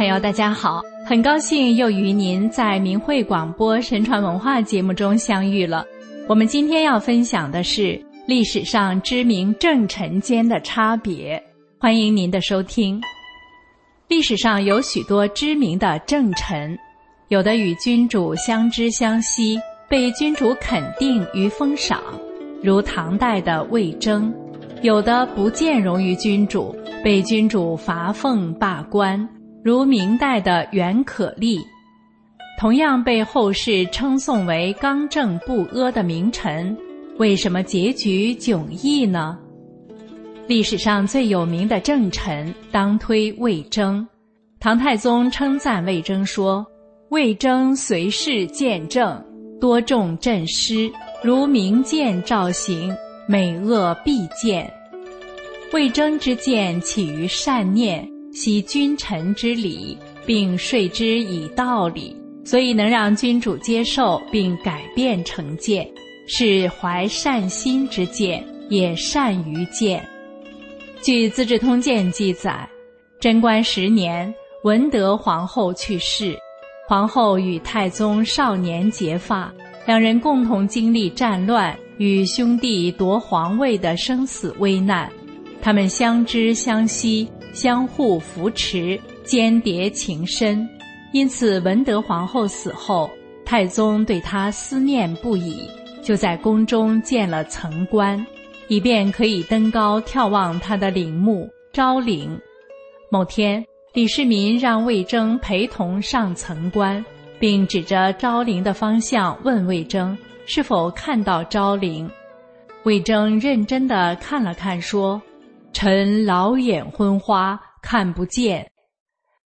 朋友，大家好，很高兴又与您在明慧广播神传文化节目中相遇了。我们今天要分享的是历史上知名政臣间的差别，欢迎您的收听。历史上有许多知名的政臣，有的与君主相知相惜，被君主肯定与封赏，如唐代的魏征；有的不见容于君主，被君主罚俸罢官。如明代的袁可立，同样被后世称颂为刚正不阿的名臣，为什么结局迥异呢？历史上最有名的政臣，当推魏征。唐太宗称赞魏征说：“魏征随事见政，多重朕师，如明鉴照行，美恶必见。魏征之见起于善念。”惜君臣之礼，并说之以道理，所以能让君主接受并改变成见，是怀善心之见，也善于见。据《资治通鉴》记载，贞观十年，文德皇后去世，皇后与太宗少年结发，两人共同经历战乱与兄弟夺皇位的生死危难，他们相知相惜。相互扶持，间谍情深，因此文德皇后死后，太宗对她思念不已，就在宫中建了层观，以便可以登高眺望她的陵墓昭陵。某天，李世民让魏征陪同上层观，并指着昭陵的方向问魏征是否看到昭陵。魏征认真地看了看，说。臣老眼昏花，看不见。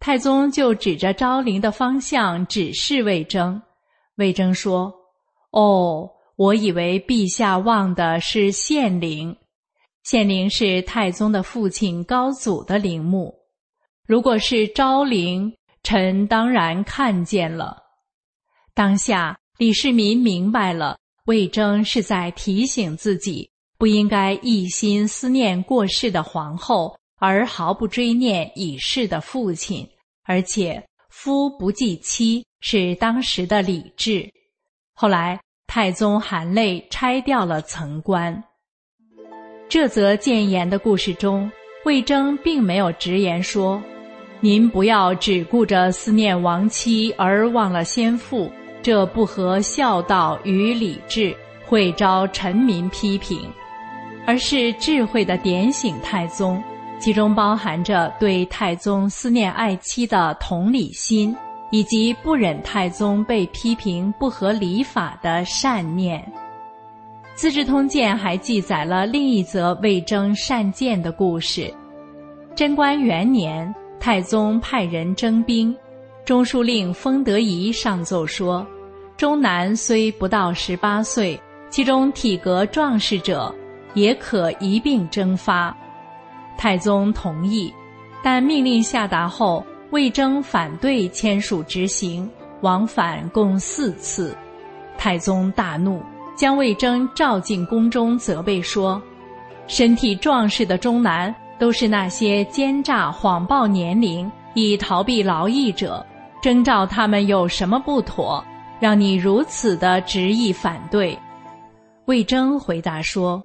太宗就指着昭陵的方向指示魏征。魏征说：“哦，我以为陛下望的是献陵。献陵是太宗的父亲高祖的陵墓。如果是昭陵，臣当然看见了。”当下，李世民明白了，魏征是在提醒自己。不应该一心思念过世的皇后，而毫不追念已逝的父亲。而且，夫不继妻是当时的礼制。后来，太宗含泪拆掉了层棺。这则谏言的故事中，魏征并没有直言说：“您不要只顾着思念亡妻而忘了先父，这不合孝道与礼制，会招臣民批评。”而是智慧的点醒太宗，其中包含着对太宗思念爱妻的同理心，以及不忍太宗被批评不合礼法的善念。《资治通鉴》还记载了另一则魏征善谏的故事。贞观元年，太宗派人征兵，中书令封德仪上奏说：中男虽不到十八岁，其中体格壮实者。也可一并征发，太宗同意，但命令下达后，魏征反对签署执行，往返共四次。太宗大怒，将魏征召进宫中，责备说：“身体壮实的中男，都是那些奸诈谎报年龄以逃避劳役者，征召他们有什么不妥？让你如此的执意反对？”魏征回答说。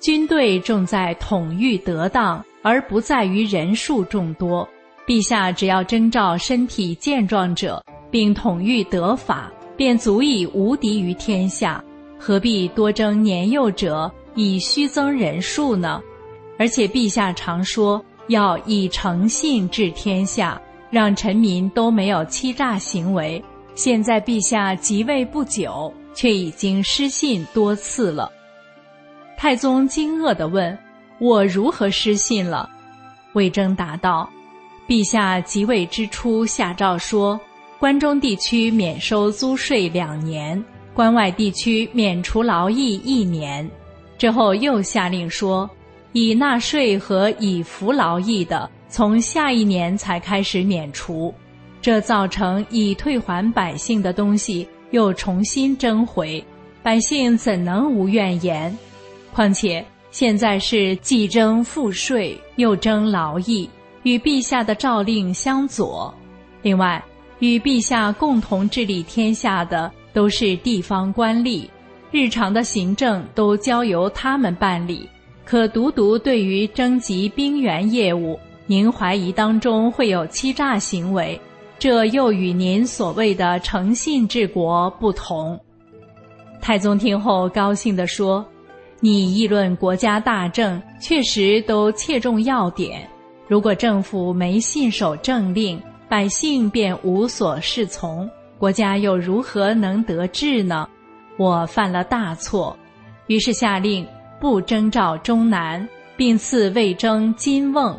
军队重在统御得当，而不在于人数众多。陛下只要征召身体健壮者，并统御得法，便足以无敌于天下。何必多征年幼者以虚增人数呢？而且陛下常说要以诚信治天下，让臣民都没有欺诈行为。现在陛下即位不久，却已经失信多次了。太宗惊愕地问：“我如何失信了？”魏征答道：“陛下即位之初下诏说，关中地区免收租税两年，关外地区免除劳役一年。之后又下令说，已纳税和已服劳役的，从下一年才开始免除。这造成已退还百姓的东西又重新征回，百姓怎能无怨言？”况且现在是既征赋税又征劳役，与陛下的诏令相左。另外，与陛下共同治理天下的都是地方官吏，日常的行政都交由他们办理。可独独对于征集兵员业务，您怀疑当中会有欺诈行为，这又与您所谓的诚信治国不同。太宗听后高兴地说：“你议论国家大政，确实都切中要点。如果政府没信守政令，百姓便无所适从，国家又如何能得治呢？我犯了大错，于是下令不征召中南，并赐魏征金瓮。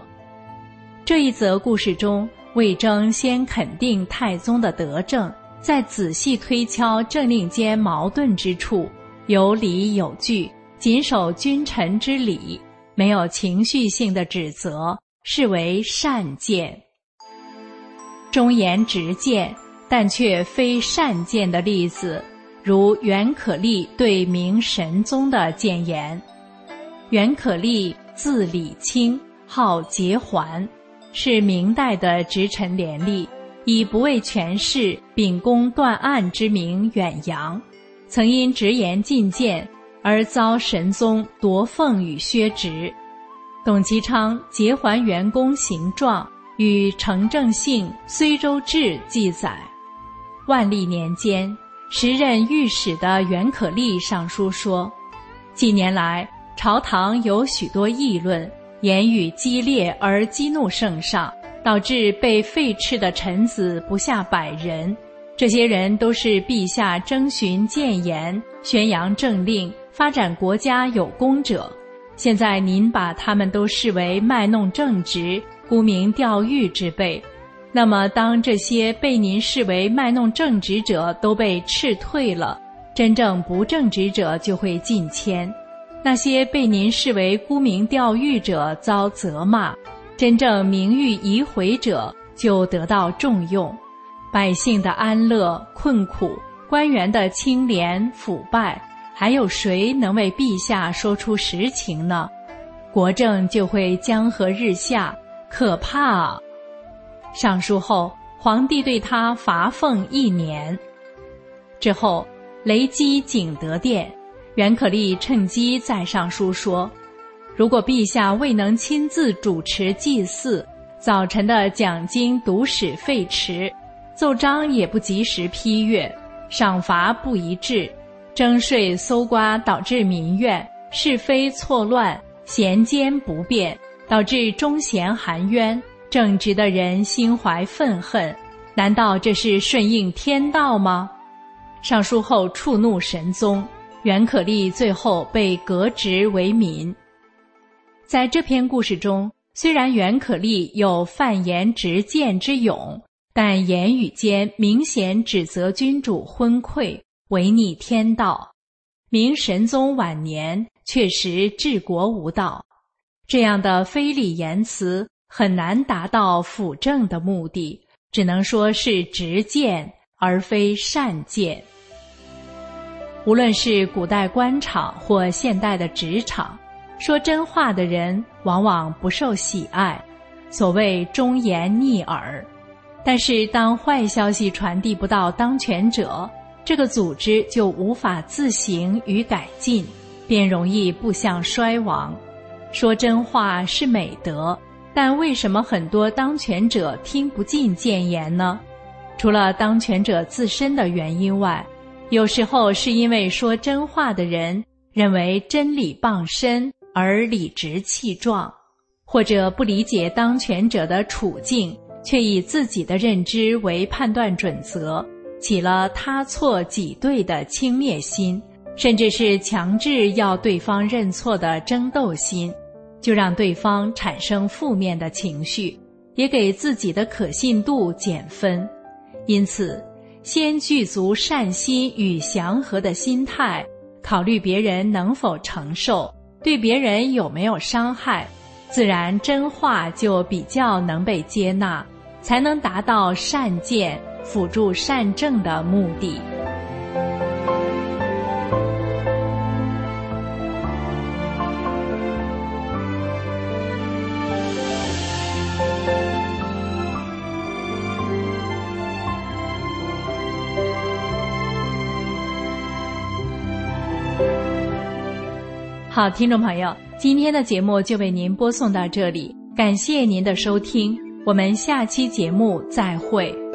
这一则故事中，魏征先肯定太宗的德政，再仔细推敲政令间矛盾之处，有理有据，谨守君臣之礼，没有情绪性的指责，视为善谏。忠言直谏，但却非善谏的例子，如袁可立对明神宗的谏言。袁可立字礼清，号节环，是明代的直臣廉吏，以不畏权势、秉公断案之名远扬。曾因直言进谏而遭神宗夺俸与削职。董其昌结环元公行状。与程正信《睢州志》记载，万历年间，时任御史的袁可立上书说：近年来，朝堂有许多议论，言语激烈而激怒圣上，导致被废斥的臣子不下百人。这些人都是陛下征询谏言、宣扬政令、发展国家有功者。现在您把他们都视为卖弄正直。沽名钓誉之辈，那么当这些被您视为卖弄正直者都被斥退了，真正不正直者就会进迁；那些被您视为沽名钓誉者遭责骂，真正名誉已毁者就得到重用。百姓的安乐困苦，官员的清廉腐败，还有谁能为陛下说出实情呢？国政就会江河日下。可怕啊！上书后，皇帝对他罚俸一年。之后，雷击景德殿，袁可立趁机再上书说：“如果陛下未能亲自主持祭祀，早晨的讲经读史废弛，奏章也不及时批阅，赏罚不一致，征税搜刮导致民怨，是非错乱，贤奸不变。”导致忠贤含冤，正直的人心怀愤恨，难道这是顺应天道吗？上书后触怒神宗，袁可立最后被革职为民。在这篇故事中，虽然袁可立有犯言直谏之勇，但言语间明显指责君主昏聩，违逆天道。明神宗晚年确实治国无道。这样的非礼言辞很难达到辅政的目的，只能说是直谏而非善谏。无论是古代官场或现代的职场，说真话的人往往不受喜爱，所谓忠言逆耳。但是当坏消息传递不到当权者，这个组织就无法自行与改进，便容易步向衰亡。说真话是美德，但为什么很多当权者听不进谏言呢？除了当权者自身的原因外，有时候是因为说真话的人认为真理傍身而理直气壮，或者不理解当权者的处境，却以自己的认知为判断准则，起了他错己对的轻蔑心。甚至是强制要对方认错的争斗心，就让对方产生负面的情绪，也给自己的可信度减分。因此，先具足善心与祥和的心态，考虑别人能否承受，对别人有没有伤害，自然真话就比较能被接纳，才能达到善见辅助善政的目的。好听众朋友今天的节目就为您播送到这里感谢您的收听我们下期节目再会。